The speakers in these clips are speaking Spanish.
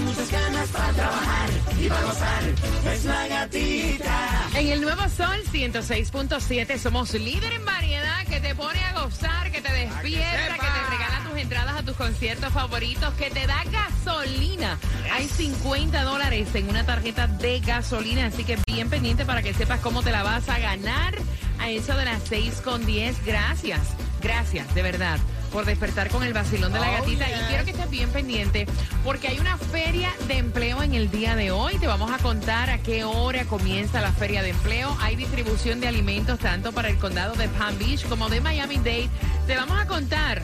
Y muchas ganas para trabajar y para gozar. Es la gatita. En el Nuevo Sol 106.7 somos líder en variedad que te pone a gozar, que te despierta, que te regala tus entradas a tus conciertos favoritos, que te da gasolina. Hay 50 dólares en una tarjeta de gasolina, así que bien pendiente para que sepas cómo te la vas a ganar a eso de las 6 con 10. Gracias, gracias, de verdad por despertar con el vacilón de la gatita y quiero que estés bien pendiente porque hay una feria de empleo en el día de hoy. Te vamos a contar a qué hora comienza la feria de empleo. Hay distribución de alimentos tanto para el condado de Palm Beach como de Miami-Dade. Te vamos a contar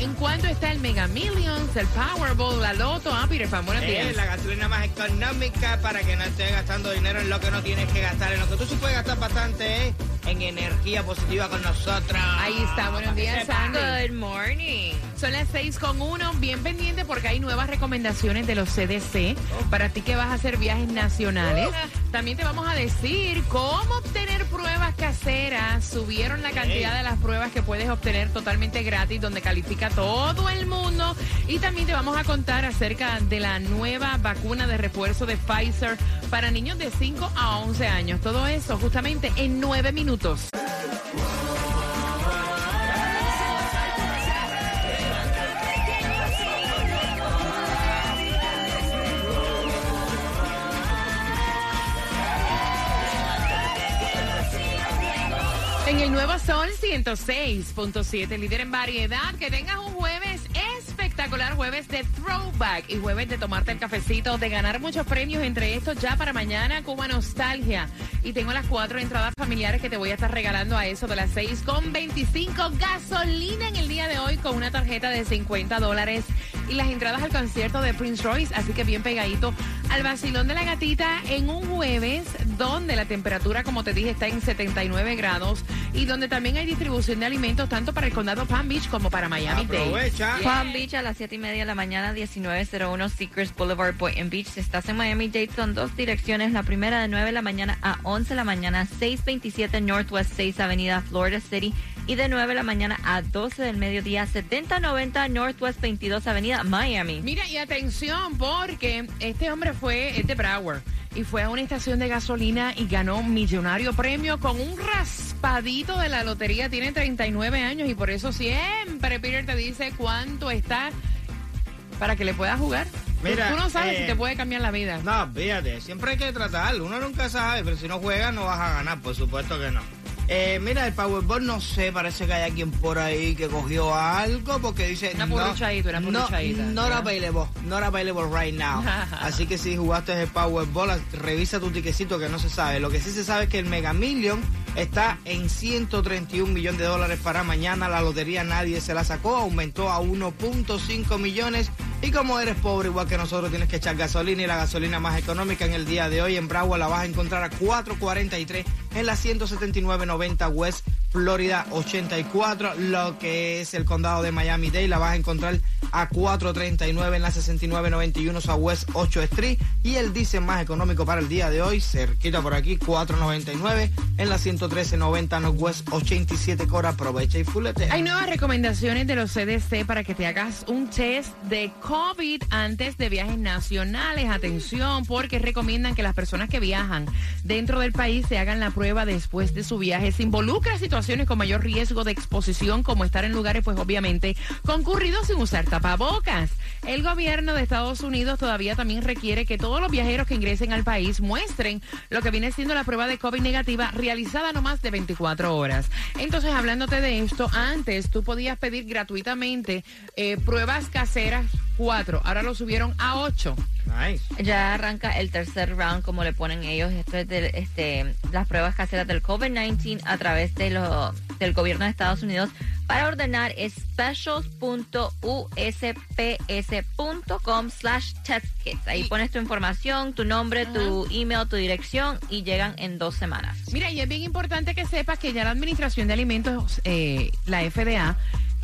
en cuánto está el Mega Millions, el Powerball, la Loto. Ah, Peter Pan, buenos días. Es la gasolina más económica para que no estés gastando dinero en lo que no tienes que gastar. En lo que tú sí puedes gastar bastante es en energía positiva con nosotros. Ahí está, buenos días. Sandy. Good morning. Son las 6 con 1, bien pendiente porque hay nuevas recomendaciones de los CDC para ti que vas a hacer viajes nacionales. También te vamos a decir cómo obtener pruebas caseras. Subieron la cantidad de las pruebas que puedes obtener totalmente gratis, donde califica todo el mundo. Y también te vamos a contar acerca de la nueva vacuna de refuerzo de Pfizer para niños de 5 a 11 años. Todo eso justamente en 9 minutos. En el Nuevo Sol 106.7, líder en variedad. Que tengas un jueves jueves de throwback y jueves de tomarte el cafecito, de ganar muchos premios, entre estos ya para mañana, Cuba Nostalgia. Y tengo las cuatro entradas familiares que te voy a estar regalando a eso de las 6 con 25 gasolina en el día de hoy con una tarjeta de 50 dólares y las entradas al concierto de Prince Royce. Así que bien pegadito al vacilón de la gatita en un jueves donde la temperatura, como te dije, está en 79 grados y donde también hay distribución de alimentos tanto para el condado Palm Beach como para Miami-Dade. Aprovecha. Palm Beach a las 7 y media de la mañana, 1901 Secrets Boulevard, Boynton Beach. Si estás en Miami-Dade, son dos direcciones. La primera de 9 de la mañana a 11 de la mañana, 627 Northwest 6 Avenida, Florida City. Y de 9 de la mañana a 12 del mediodía, 7090 Northwest 22 Avenida, Miami. Mira, y atención, porque este hombre fue, es de Broward, y fue a una estación de gasolina y ganó un millonario premio con un raspadito de la lotería. Tiene 39 años y por eso siempre Peter te dice cuánto está para que le puedas jugar. Tú- Mira, Tú no sabes eh, si te puede cambiar la vida. No, fíjate, siempre hay que tratarlo. Uno nunca sabe, pero si no juegas no vas a ganar, por supuesto que no. Eh, mira, el Powerball no sé, parece que hay alguien por ahí que cogió algo porque dice... Una no, purruchadita, una no, purruchadita, Not ¿verdad? available, not available right now. Así que si jugaste el Powerball, revisa tu tiquecito que no se sabe. Lo que sí se sabe es que el Mega Million está en 131 millones de dólares para mañana. La lotería nadie se la sacó, aumentó a 1.5 millones. Y como eres pobre, igual que nosotros, tienes que echar gasolina y la gasolina más económica en el día de hoy. En Broward la vas a encontrar a 4.43 en la 179.90 West Florida 84. Lo que es el condado de Miami-Dade la vas a encontrar a 439 en la 6991 Southwest 8 Street. Y el diésel más económico para el día de hoy, cerquita por aquí, 499 en la 11390 Northwest 87 Cora. Aprovecha y fulete. Hay nuevas recomendaciones de los CDC para que te hagas un test de COVID antes de viajes nacionales. Atención, porque recomiendan que las personas que viajan dentro del país se hagan la prueba después de su viaje. Se involucra situaciones con mayor riesgo de exposición, como estar en lugares, pues obviamente, concurridos sin usar tapabocas. El gobierno de Estados Unidos todavía también requiere que todos los viajeros que ingresen al país muestren lo que viene siendo la prueba de COVID negativa realizada no más de 24 horas. Entonces, hablándote de esto, antes tú podías pedir gratuitamente eh, pruebas caseras 4, ahora lo subieron a 8. Nice. Ya arranca el tercer round, como le ponen ellos. Esto es de este, las pruebas caseras del COVID-19 a través de lo, del gobierno de Estados Unidos. Para ordenar es specials.usps.com slash test kits. Ahí pones tu información, tu nombre, tu email, tu dirección y llegan en dos semanas. Mira, y es bien importante que sepas que ya la Administración de Alimentos, eh, la FDA,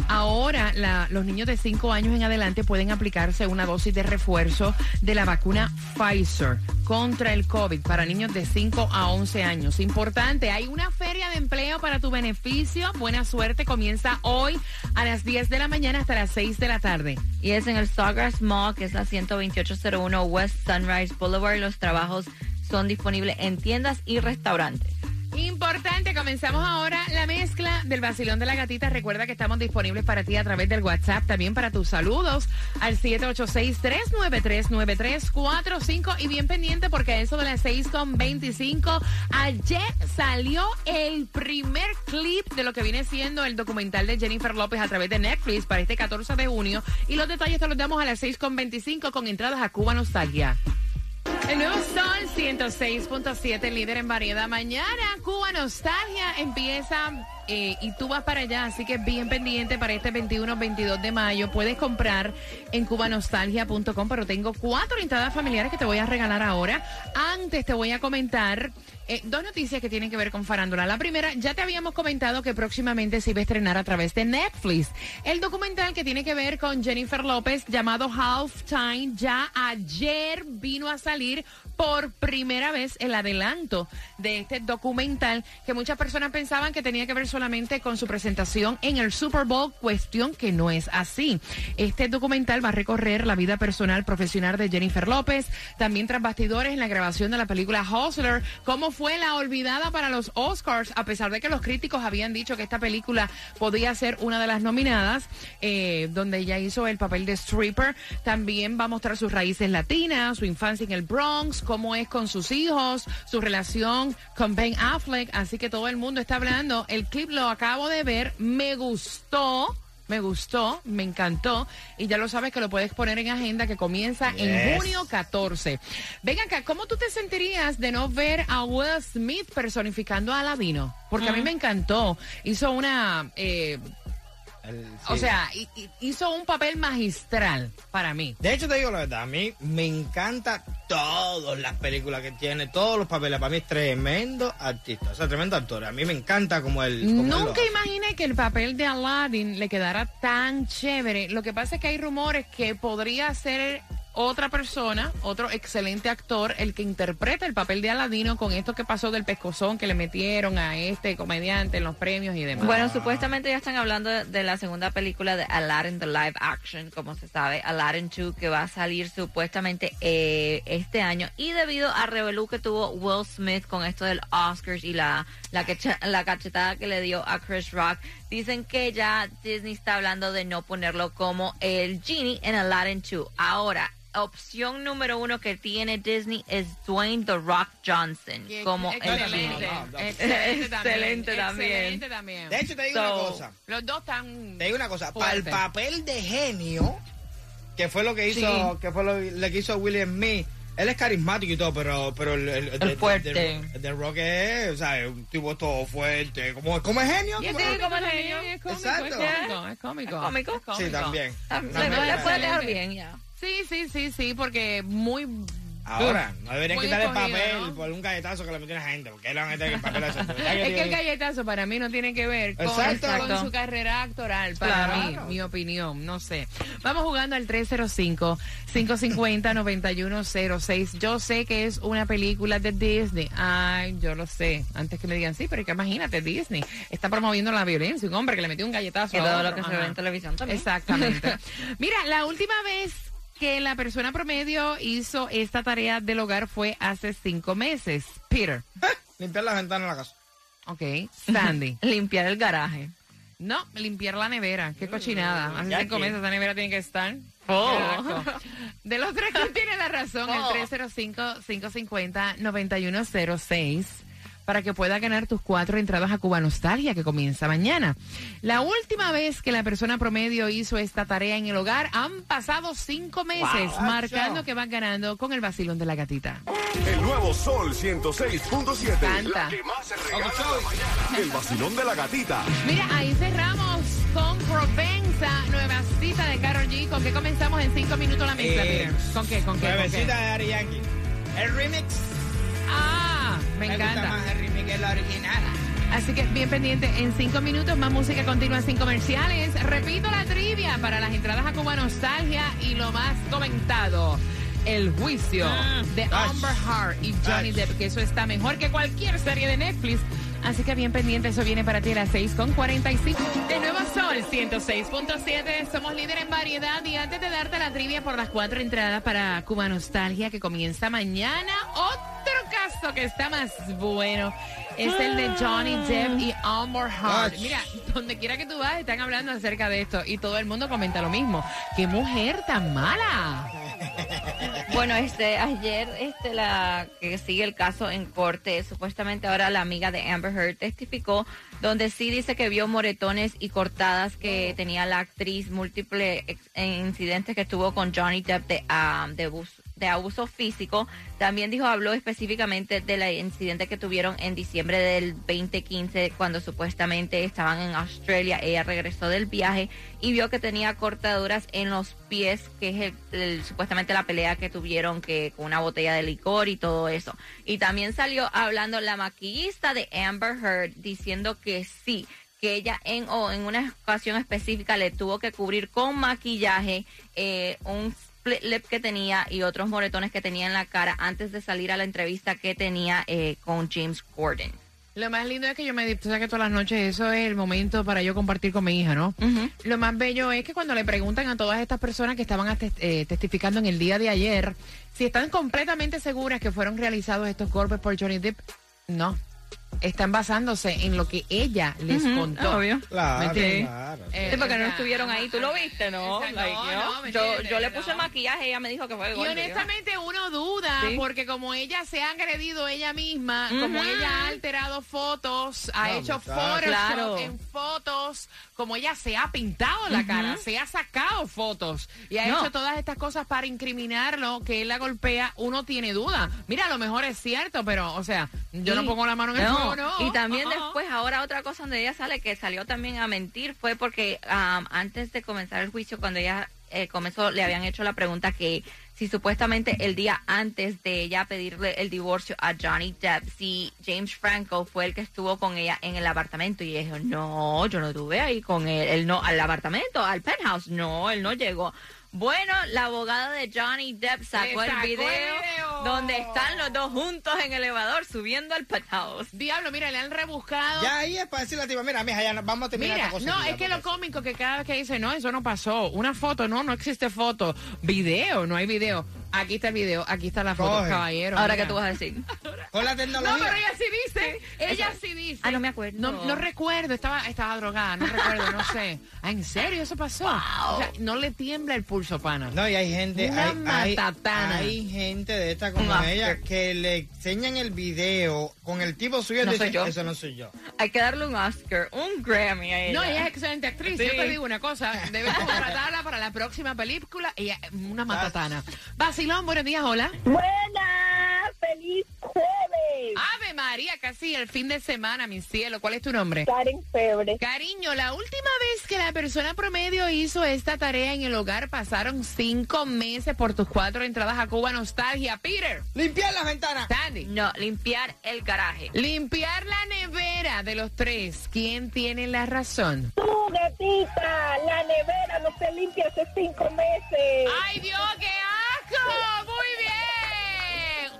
Ahora los niños de 5 años en adelante pueden aplicarse una dosis de refuerzo de la vacuna Pfizer contra el COVID para niños de 5 a 11 años. Importante, hay una feria de empleo para tu beneficio. Buena suerte, comienza hoy a las 10 de la mañana hasta las 6 de la tarde. Y es en el Sawgrass Mall, que es la 12801 West Sunrise Boulevard. Los trabajos son disponibles en tiendas y restaurantes. Importante, comenzamos ahora la mezcla del vacilón de la gatita. Recuerda que estamos disponibles para ti a través del WhatsApp, también para tus saludos al 786-393-9345 y bien pendiente porque a eso de las 6.25 ayer salió el primer clip de lo que viene siendo el documental de Jennifer López a través de Netflix para este 14 de junio y los detalles te los damos a las 6.25 con entradas a Cuba Nostalgia. El nuevo Sol 106.7, líder en variedad. Mañana Cuba Nostalgia empieza eh, y tú vas para allá, así que bien pendiente para este 21-22 de mayo. Puedes comprar en cubanostalgia.com, pero tengo cuatro entradas familiares que te voy a regalar ahora. Antes te voy a comentar eh, dos noticias que tienen que ver con farándula. La primera, ya te habíamos comentado que próximamente se iba a estrenar a través de Netflix. El documental que tiene que ver con Jennifer López llamado Halftime ya ayer vino a salir por primera vez el adelanto de este documental que muchas personas pensaban que tenía que ver solamente con su presentación en el Super Bowl, cuestión que no es así. Este documental va a recorrer la vida personal profesional de Jennifer López, también tras bastidores en la grabación de la película Hustler, cómo la olvidada para los Oscars, a pesar de que los críticos habían dicho que esta película podía ser una de las nominadas, eh, donde ella hizo el papel de stripper. También va a mostrar sus raíces latinas, su infancia en el Bronx, cómo es con sus hijos, su relación con Ben Affleck. Así que todo el mundo está hablando. El clip lo acabo de ver, me gustó. Me gustó, me encantó y ya lo sabes que lo puedes poner en agenda que comienza en junio 14. Venga acá, ¿cómo tú te sentirías de no ver a Will Smith personificando a Aladino? Porque a mí me encantó. Hizo una, eh, El- o sí. sea, hi- hi- hizo un papel magistral para mí. De hecho, te digo la verdad, a mí me encanta todas las películas que tiene, todos los papeles. Para mí es tremendo artista, o sea, tremendo actor. A mí me encanta como él. como él Nunca hace. imaginé que el papel de Aladdin le quedara tan chévere. Lo que pasa es que hay rumores que podría ser otra persona, otro excelente actor, el que interpreta el papel de Aladino con esto que pasó del pescozón que le metieron a este comediante en los premios y demás. Bueno, supuestamente ya están hablando de, la segunda película de Aladdin, the live action, como se sabe, Aladdin 2, que va a salir supuestamente eh, este año. Y debido a revelú que tuvo Will Smith con esto del Oscars y la, la, quecha- la cachetada que le dio a Chris Rock, dicen que ya Disney está hablando de no ponerlo como el genie en Aladdin 2. Ahora, opción número uno que tiene Disney es Dwayne The Rock Johnson Y- como el excelente, genie. No, no, no. excelente también. Excelente también. Excelente también. De hecho, te digo So- una cosa. Los dos están. Te digo una cosa. Para el papel de genio, que fue lo que hizo, Sí. que fue lo, lo que hizo William Smith. Él es carismático y todo, pero, pero el, el, el- fuerte. el- el de Rock es, o sea, es un tipo todo fuerte. ¿Como, como es genio? Es ¿Como- cómico, como el también, genio. es cómico, Exacto. es cómico, es cómico. ¿Es cómico? Es Sí, también. No, Le, no, le no, puede dejar bien ya. Sí, sí, sí, sí, porque muy Ahora, no deberían Muy quitar el papel ¿no? por un galletazo que le metió la gente. porque le van a meter el papel a eso? Es que el galletazo para mí no tiene que ver con, Exacto. con su carrera actoral, para Claro. mí, mi opinión, no sé. Vamos jugando al 305-550-9106. Yo sé que es una película de Disney. Ay, yo lo sé. Antes que me digan, sí, pero que imagínate, Disney está promoviendo la violencia. Un hombre que le metió un galletazo a todo otro. lo que se ve en televisión también. Exactamente. Mira, la última vez que la persona promedio hizo esta tarea del hogar fue hace cinco meses. Peter. Limpiar las ventanas de la casa. Ok. Sandy. Limpiar el garaje. No, limpiar la nevera. Qué cochinada. Hace cinco meses esa nevera tiene que estar. Oh. De los tres que tiene la razón, Oh. el 305-550-9106 para que pueda ganar tus cuatro entradas a Cuba Nostalgia que comienza mañana. La última vez que la persona promedio hizo esta tarea en el hogar han pasado cinco meses, Wow. marcando que van ganando con el vacilón de la gatita. El nuevo Sol 106.7. Canta. La que más se regala en la mañana. El vacilón de la gatita. Mira, ahí cerramos con Provenza, nueva cita de Karol G. ¿Con qué comenzamos en cinco minutos la mezcla, Eh? ¿Con qué? ¿Con qué? ¿Con Nuevecita de Ari Yankee. El remix. Ah, me Me gusta encanta. más el remix que la original. Así que bien pendiente, en cinco minutos más música continua sin comerciales. Repito la trivia para las entradas a Cuba Nostalgia y lo más comentado. El juicio de Ach. Amber Heard y Johnny. Depp, que eso está mejor que cualquier serie de Netflix. Así que bien pendiente, eso viene para ti a las 6 con 45. De nuevo Sol 106.7, somos líder en variedad. Y antes de darte la trivia por las cuatro entradas para Cuba Nostalgia, que comienza mañana, que está más bueno es el de Johnny Depp y Amber Heard. Mira, donde quiera que tú vas, están hablando acerca de esto y todo el mundo comenta lo mismo. ¡Qué mujer tan mala! Bueno, este, ayer, este, la que sigue el caso en corte, supuestamente ahora la amiga de Amber Heard testificó, donde sí dice que vio moretones y cortadas que tenía la actriz, múltiples incidentes que tuvo con Johnny Depp de, ah, de de abuso físico. También dijo, habló específicamente del incidente que tuvieron en diciembre del 2015, cuando supuestamente estaban en Australia. Ella regresó del viaje y vio que tenía cortaduras en los pies, que es el- supuestamente la pelea que tuvieron que con una botella de licor y todo eso. Y también salió hablando la maquillista de Amber Heard diciendo que sí, que ella en, o en una ocasión específica le tuvo que cubrir con maquillaje eh, un split lip que tenía y otros moretones que tenía en la cara antes de salir a la entrevista que tenía eh, con James Corden. Lo más lindo es que yo me di, tú sabes que todas las noches eso es el momento para yo compartir con mi hija, ¿no? Ujú. Lo más bello es que cuando le preguntan a todas estas personas que estaban eh, testificando en el día de ayer si están completamente seguras que fueron realizados estos golpes por Johnny Depp, no. Están basándose en lo que ella les Ujú, contó. obvio. Claro, ¿Me entiendes? claro. Eh, Sí, porque no estuvieron ahí, tú lo viste, ¿no? Esa- Like, no, yo, no, ¿me yo, entiendes? yo le puse No. maquillaje y ella me dijo que fue el Y golpe. honestamente uno duda, Sí. porque como ella se ha agredido ella misma, como Ujú. ella ha alterado fotos, ha No, hecho muchacho. Photoshop Claro. en fotos, como ella se ha pintado la cara, se ha sacado fotos y ha No. hecho todas estas cosas para incriminarlo, que él la golpea, uno tiene duda. Mira, a lo mejor es cierto, pero, o sea, yo no pongo la mano en el fuego, no. Y también Ah, ah. después, ahora otra cosa donde ella sale que salió también a mentir fue porque am, antes de comenzar el juicio, cuando ella eh, comenzó, le habían hecho la pregunta que si supuestamente el día antes de ella pedirle el divorcio a Johnny Depp, si James Franco fue el que estuvo con ella en el apartamento. Y ella dijo, no, yo no estuve ahí con él, él no, al apartamento, al penthouse, no, él no llegó. Bueno, la abogada de Johnny Depp sacó, el, video donde están los dos juntos en el elevador subiendo al penthouse. Diablo, mira, le han rebuscado. Ya ahí es para decirle a ti, mira, mija, ya no- vamos a terminar Mira, esta cosa. no, aquí es que lo cómico que cada vez que dice, no, eso no pasó. Una foto, no, no existe foto. Video, no hay video. Aquí está el video, aquí está la foto, Coge. caballero. Ahora mira. que tú vas a decir. Con la No, tecnología. pero ella sí dice, ella sí dice. Ah, no me acuerdo. No, no recuerdo, estaba, estaba drogada, no recuerdo, no sé. Ah, ¿en serio eso pasó? O sea, no le tiembla el pulso, pana. No, y hay gente, Una hay, hay, matatana. hay gente de esta como Un ella que le enseñan el video con el tipo suyo y No soy yo. eso no soy yo. Hay que darle un Oscar, un Grammy a ella. No, ella es excelente actriz. Sí. Yo te digo una cosa, debes contratarla para la próxima película. Ella una matatana. Basilón, buenos días, hola. Buenas, feliz jueves. Ave María, casi el fin de semana, mi cielo. ¿Cuál es tu nombre? Karen Febre. Cariño, la última vez que la persona promedio hizo esta tarea en el hogar pasaron cinco meses por tus cuatro entradas a Cuba Nostalgia. Peter. Limpiar las ventanas. Sandy. No, limpiar el garaje. Limpiar la nevera de los tres. ¿Quién tiene la razón? Tú, gatita, la nevera no se limpia hace cinco meses. ¡Ay, Dios, qué.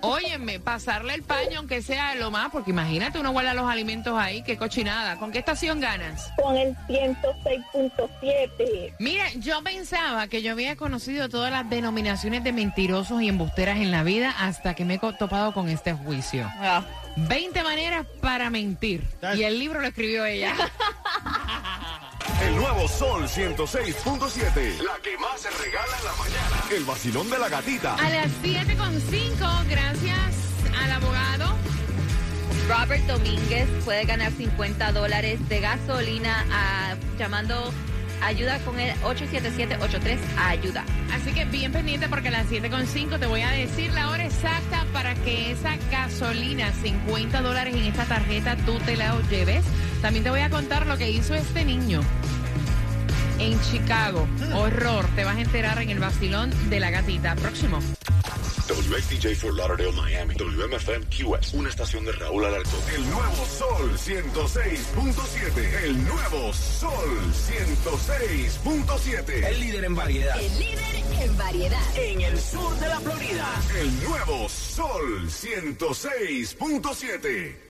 Óyeme, pasarle el paño aunque sea lo más, porque imagínate, uno guarda los alimentos ahí, qué cochinada. ¿Con qué estación ganas? Con el 106.7. Mira, yo pensaba que yo había conocido todas las denominaciones de mentirosos y embusteras en la vida hasta que me he co- topado con este juicio. Ah, 20 maneras para mentir. Y el libro lo escribió ella. El nuevo Sol 106.7. La que más se regala en la mañana. El vacilón de la gatita. A las 7.5, gracias al abogado. Robert Domínguez puede ganar 50 dólares de gasolina ah, llamando ayuda con el 877-83 ayuda. Así que bien pendiente porque a las 7.5 te voy a decir la hora exacta para que esa gasolina, 50 dólares en esta tarjeta, tú te la lleves. También te voy a contar lo que hizo este niño en Chicago. Horror, te vas a enterar en el vacilón de la gatita. Próximo. WXDJ for Lauderdale, Miami. WMFM QS. Una estación de Raúl Alarcón. El nuevo Sol 106.7. El nuevo Sol 106.7. El líder en variedad. El líder en variedad. En el sur de la Florida. El nuevo Sol 106.7.